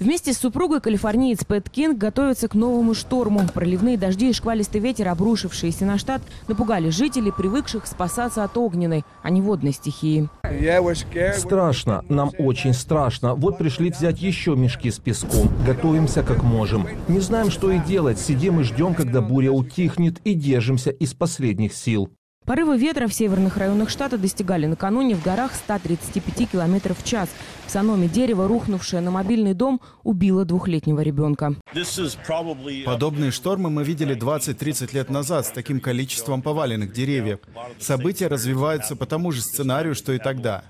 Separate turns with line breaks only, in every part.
Вместе с супругой калифорниец Пэт Кинг готовится к новому шторму. Проливные дожди и шквалистый ветер, обрушившиеся на штат, напугали жителей, привыкших спасаться от огненной, а не водной стихии.
Страшно, нам очень страшно. Вот пришли взять еще мешки с песком. Готовимся как можем. Не знаем, что и делать. Сидим и ждем, когда буря утихнет, и держимся из последних сил.
Порывы ветра в северных районах штата достигали накануне в горах 135 км в час. В Саноме дерево, рухнувшее на мобильный дом, убило двухлетнего ребенка.
Подобные штормы мы видели 20-30 лет назад с таким количеством поваленных деревьев. События развиваются по тому же сценарию, что и тогда.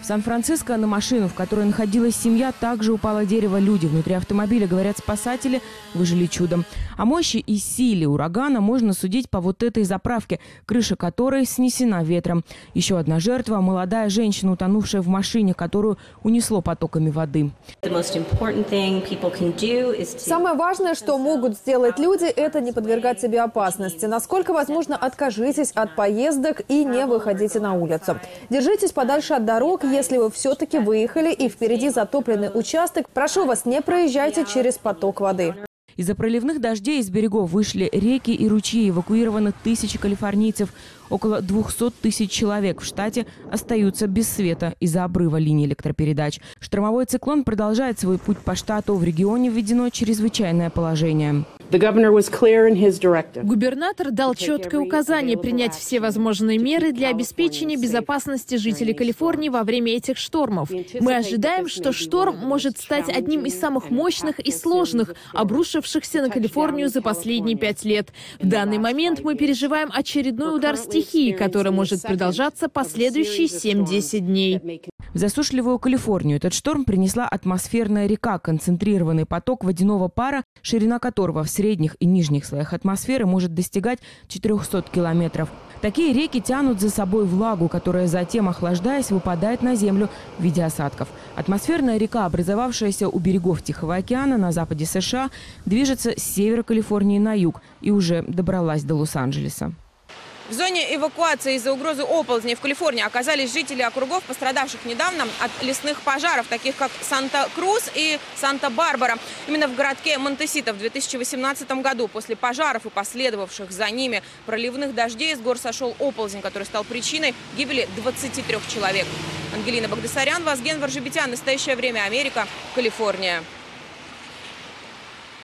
В Сан-Франциско на машину, в которой находилась семья, также упало дерево. Люди внутри автомобиля, говорят спасатели, выжили чудом. О мощи и силе урагана можно судить по вот этой заправке, крыша которой снесена ветром. Еще одна жертва – молодая женщина, утонувшая в машине, которую унесло потоками воды.
Самое важное, что могут сделать люди, это не подвергать себе опасности. Насколько возможно, откажитесь от поездок и не выходите на улицу. Держитесь подальше от дорог, если вы все-таки выехали и впереди затопленный участок, прошу вас, не проезжайте через поток воды.
Из-за проливных дождей из берегов вышли реки и ручьи, эвакуированы тысячи калифорнийцев. Около 200 тысяч человек в штате остаются без света из-за обрыва линий электропередач. Штормовой циклон продолжает свой путь по штату. В регионе введено чрезвычайное положение.
Губернатор дал четкое указание принять все возможные меры для обеспечения безопасности жителей Калифорнии во время этих штормов. Мы ожидаем, что шторм может стать одним из самых мощных и сложных, обрушившихся на Калифорнию за последние пять лет. В данный момент мы переживаем очередной удар стихии, который может продолжаться последующие 7-10 дней.
В засушливую Калифорнию этот шторм принесла атмосферная река, концентрированный поток водяного пара, ширина которого в средних и нижних слоях атмосферы может достигать 400 километров. Такие реки тянут за собой влагу, которая затем, охлаждаясь, выпадает на землю в виде осадков. Атмосферная река, образовавшаяся у берегов Тихого океана на западе США, движется с севера Калифорнии на юг и уже добралась до Лос-Анджелеса. В зоне эвакуации из-за угрозы оползней в Калифорнии оказались жители округов, пострадавших недавно от лесных пожаров, таких как Санта-Крус и Санта-Барбара. Именно в городке Монтесита в 2018 году после пожаров и последовавших за ними проливных дождей с гор сошел оползень, который стал причиной гибели 23 человек. Ангелина Багдасарян, Вазген Варжебетян. Настоящее время Америка, Калифорния.